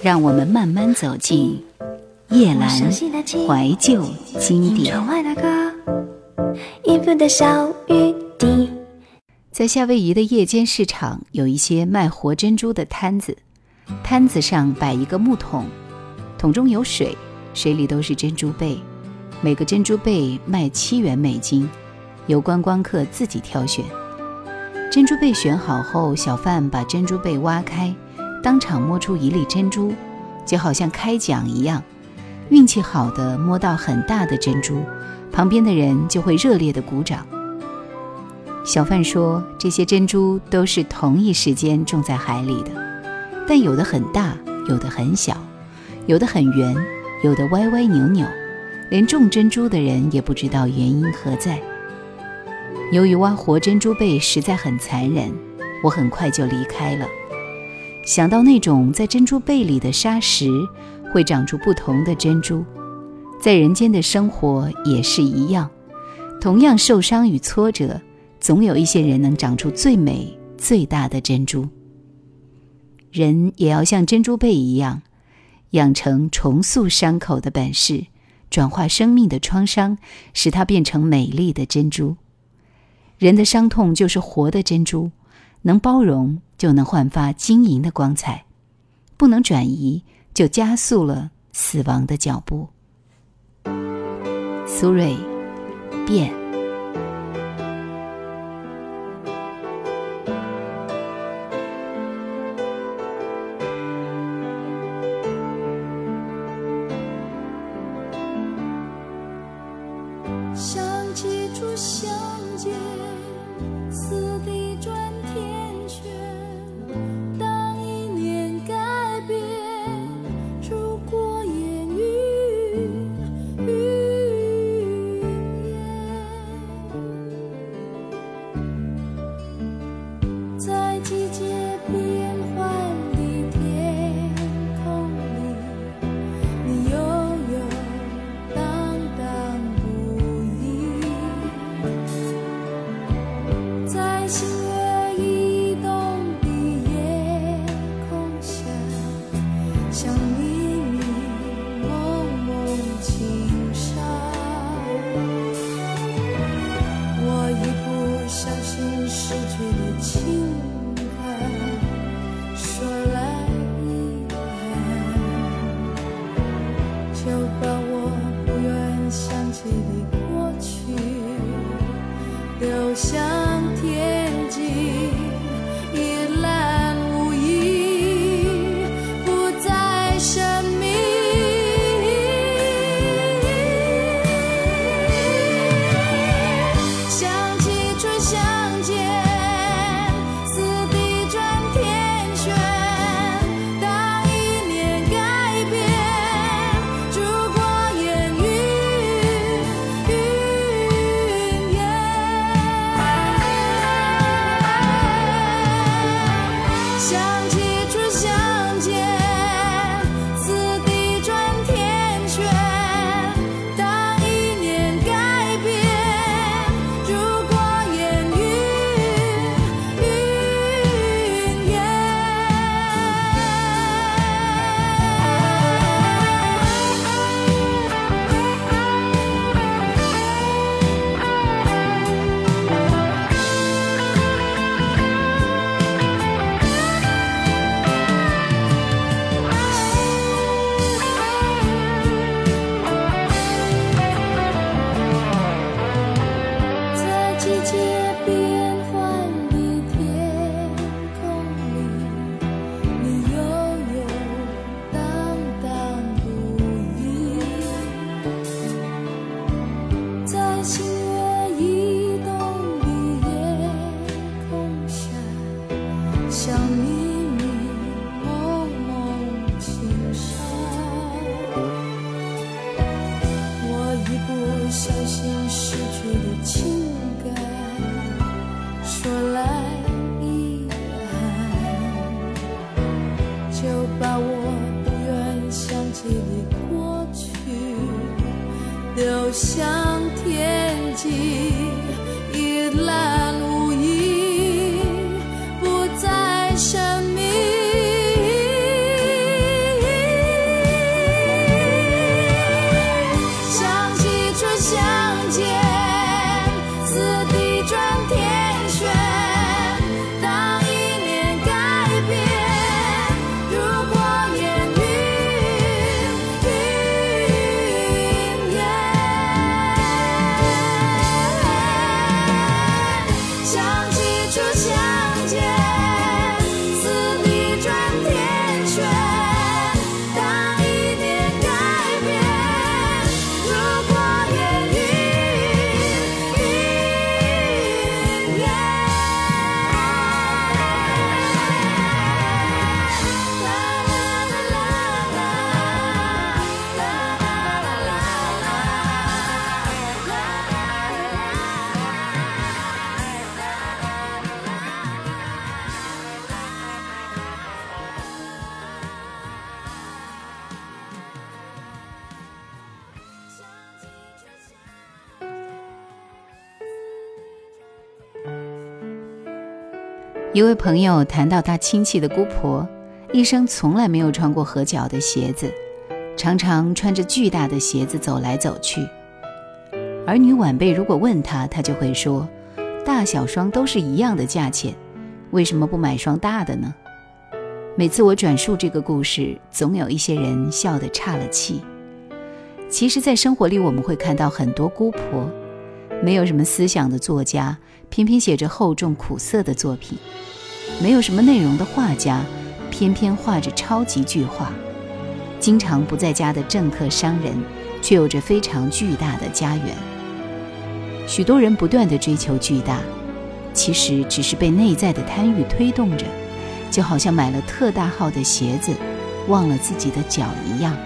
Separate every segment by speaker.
Speaker 1: 让我们慢慢走进叶阑怀旧经典。在夏威夷的夜间市场，有一些卖活珍珠的摊子，摊子上摆一个木桶，桶中有水，水里都是珍珠贝，每个珍珠贝卖七元美金，由观光客自己挑选。珍珠贝选好后，小贩把珍珠贝挖开，当场摸出一粒珍珠，就好像开奖一样。运气好的摸到很大的珍珠，旁边的人就会热烈的鼓掌。小贩说，这些珍珠都是同一时间种在海里的，但有的很大，有的很小，有的很圆，有的歪歪扭扭，连种珍珠的人也不知道原因何在。由于挖活珍珠贝实在很残忍，我很快就离开了。想到那种在珍珠贝里的沙石会长出不同的珍珠，在人间的生活也是一样，同样受伤与挫折，总有一些人能长出最美最大的珍珠。人也要像珍珠贝一样，养成重塑伤口的本事，转化生命的创伤，使它变成美丽的珍珠。人的伤痛就是活的珍珠，能包容就能焕发晶莹的光彩，不能转移就加速了死亡的脚步。苏芮，变。想你。
Speaker 2: 一位朋友谈到他亲戚的姑婆，一生从来没有穿过合脚的鞋子，常常穿着巨大的鞋子走来走去。儿女晚辈如果问他，他就会说：“大小双都是一样的价钱，为什么不买双大的呢？”每次我转述这个故事，总有一些人笑得岔了气。其实，在生活里，我们会看到很多姑婆，没有什么思想的作家，偏偏写着厚重苦涩的作品；没有什么内容的画家，偏偏画着超级巨画；经常不在家的政客商人，却有着非常巨大的家园。许多人不断的追求巨大，其实只是被内在的贪欲推动着。就好像买了特大号的鞋子，忘了自己的脚一样。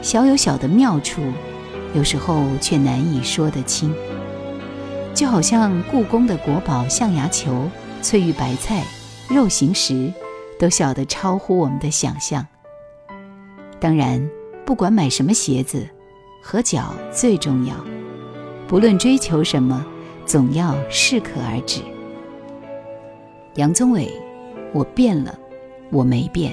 Speaker 2: 小有小的妙处，有时候却难以说得清。就好像故宫的国宝象牙球、翠玉白菜、肉形石，都小得超乎我们的想象。当然，不管买什么鞋子，合脚最重要。不论追求什么，总要适可而止。杨宗纬。我变了，我没变。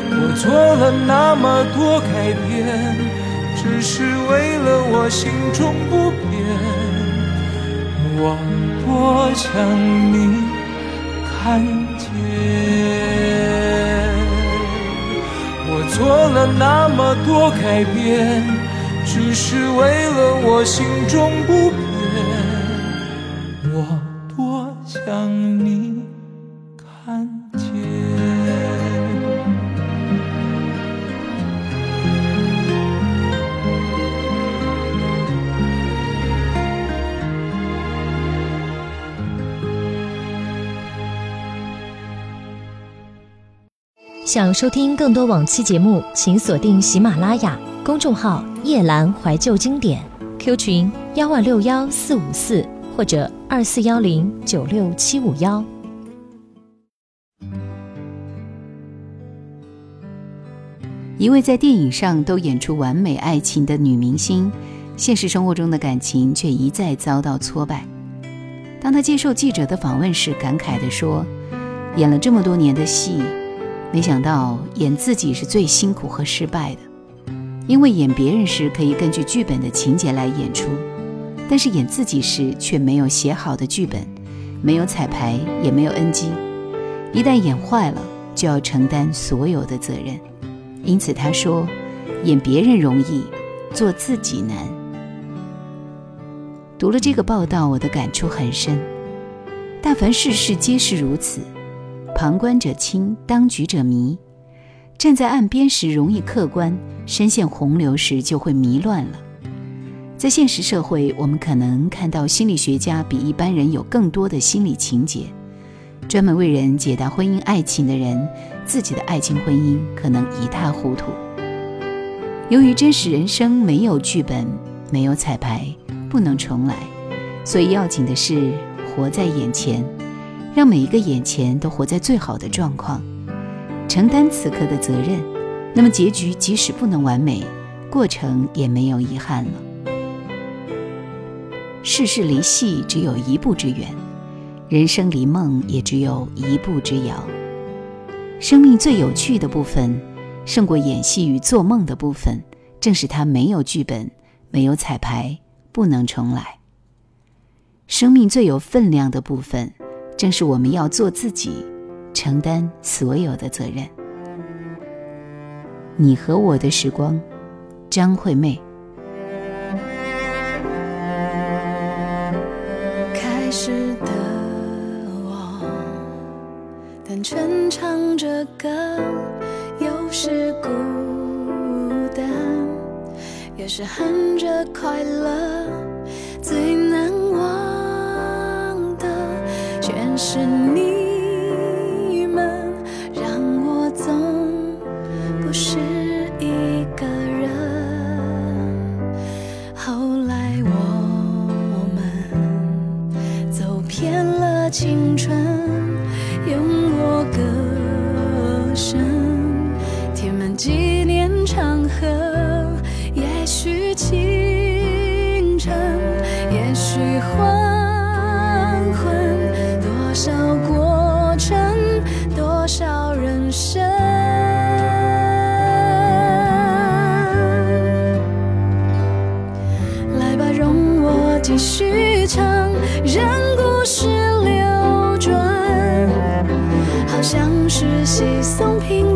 Speaker 3: 我做了那么多改变，只是为了我心中不变。我多想你看见。我做了那么多改变，只是为了我心中不变。想
Speaker 4: 收听更多往期节目，请锁定喜马拉雅公众号“夜阑怀旧经典 ”，Q 群幺二六幺四五四或者二四幺零九六七五幺。
Speaker 2: 一位在电影上都演出完美爱情的女明星，现实生活中的感情却一再遭到挫败。当她接受记者的访问时，感慨地说：“演了这么多年的戏，没想到演自己是最辛苦和失败的。因为演别人时可以根据剧本的情节来演出，但是演自己时却没有写好的剧本，没有彩排，也没有 NG。一旦演坏了，就要承担所有的责任。”因此，他说：“演别人容易，做自己难。”读了这个报道，我的感触很深。但凡事事皆是如此，旁观者清，当局者迷。站在岸边时容易客观，深陷洪流时就会迷乱了。在现实社会，我们可能看到心理学家比一般人有更多的心理情节。专门为人解答婚姻爱情的人，自己的爱情婚姻可能一塌糊涂。由于真实人生没有剧本，没有彩排，不能重来，所以要紧的是活在眼前，让每一个眼前都活在最好的状况，承担此刻的责任。那么结局即使不能完美，过程也没有遗憾了。世事离戏只有一步之远。人生离梦也只有一步之遥。生命最有趣的部分，胜过演戏与做梦的部分，正是它没有剧本，没有彩排，不能重来。生命最有分量的部分，正是我们要做自己，承担所有的责任。你和我的时光，张惠妹。
Speaker 1: 开始的我，单纯唱着歌，有时孤单，有时哼着快乐。最是你们让我总不是一个人。后来我们走遍了青春，
Speaker 5: 用
Speaker 1: 我歌声填满纪念长河。也许情。多少人生？来吧容我继续唱任故事流转好像是稀松平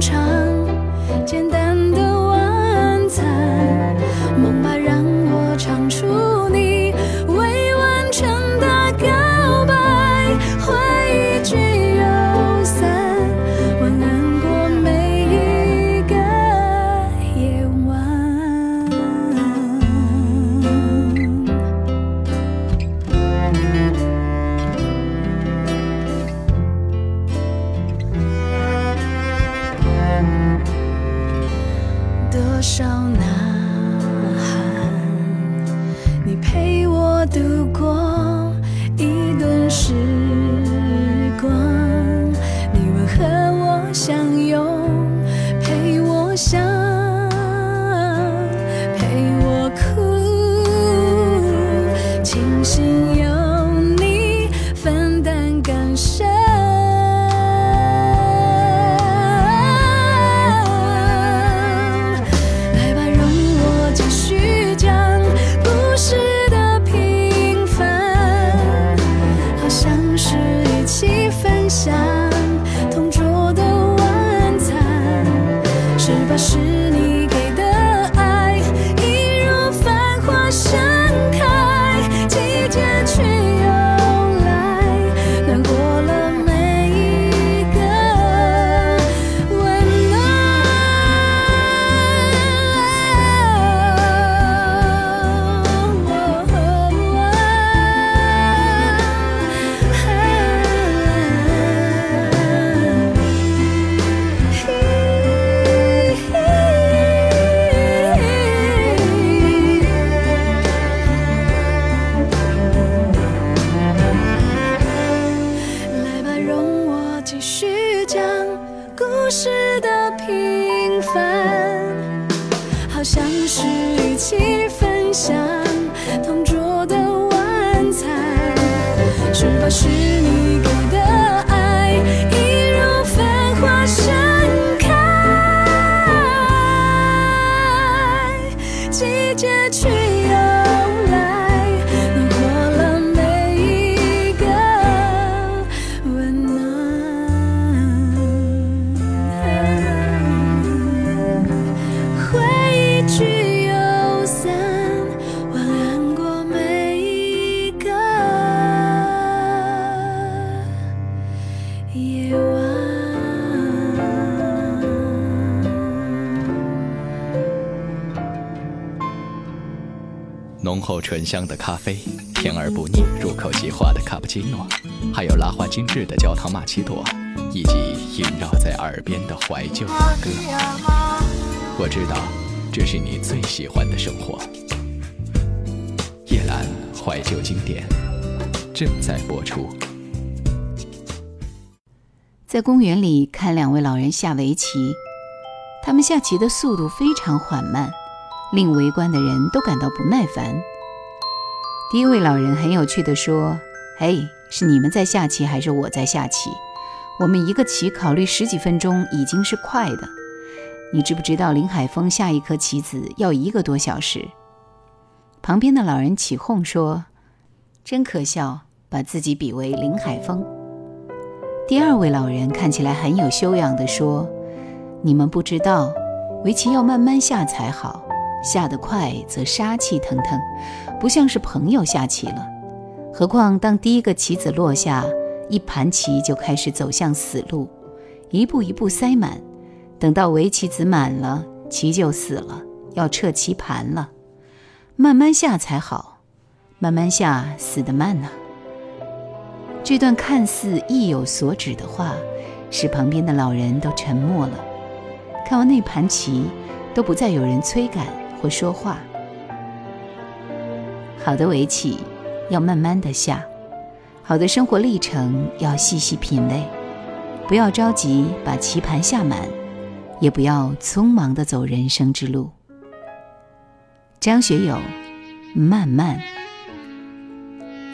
Speaker 5: 厚醇香的咖啡，甜而不腻、入口即化的卡布奇诺，还有拉花精致的焦糖玛奇朵，以及萦绕在耳边的怀旧歌。我知道，这是你最喜欢的生活。夜兰怀旧经典正在播出。
Speaker 2: 在公园里看两位老人下围棋，他们下棋的速度非常缓慢。令围观的人都感到不耐烦。第一位老人很有趣地说：“嘿，是你们在下棋还是我在下棋？我们一个棋考虑十几分钟已经是快的。你知不知道林海峰下一颗棋子要一个多小时？”旁边的老人起哄说：“真可笑，把自己比为林海峰。”第二位老人看起来很有修养地说：“你们不知道，围棋要慢慢下才好。”下得快则杀气腾腾，不像是朋友下棋了。何况当第一个棋子落下，一盘棋就开始走向死路，一步一步塞满。等到围棋子满了，棋就死了，要撤棋盘了。慢慢下才好，慢慢下死得慢呐。这段看似意有所指的话，使旁边的老人都沉默了。看完那盘棋，都不再有人催赶。或说话，好的围棋要慢慢的下，好的生活历程要细细品味，不要着急把棋盘下满，也不要匆忙的走人生之路。张学友，慢慢。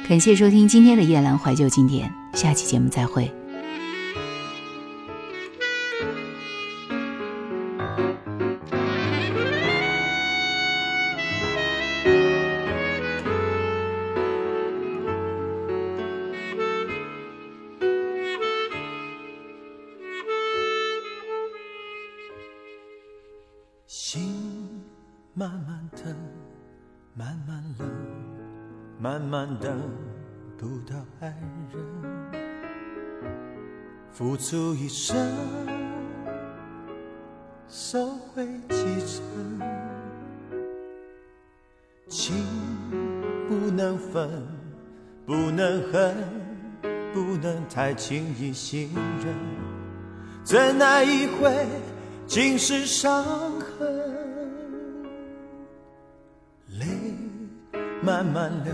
Speaker 2: 感谢收听今天的夜兰怀旧经典，下期节目再会。
Speaker 6: 慢等不到爱人，付出一生，收回几成，情不能分，不能恨，不能太轻易信任，怎奈一回尽是伤痕。泪慢慢流，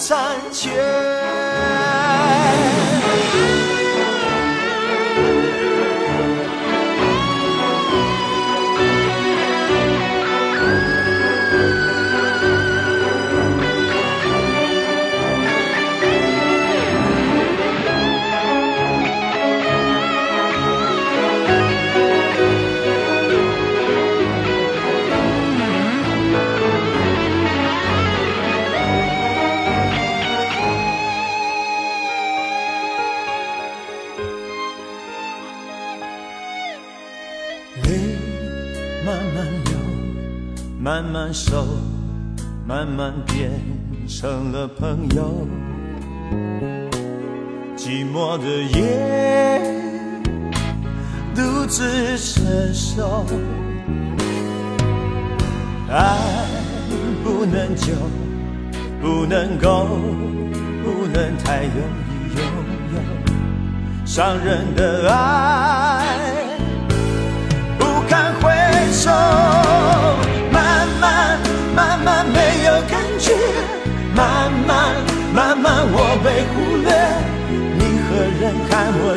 Speaker 6: 残缺？慢慢熟，慢慢变成了朋友。寂寞的夜，独自承受。爱不能久，不能够，不能太容易拥有。伤人的爱，不堪回首。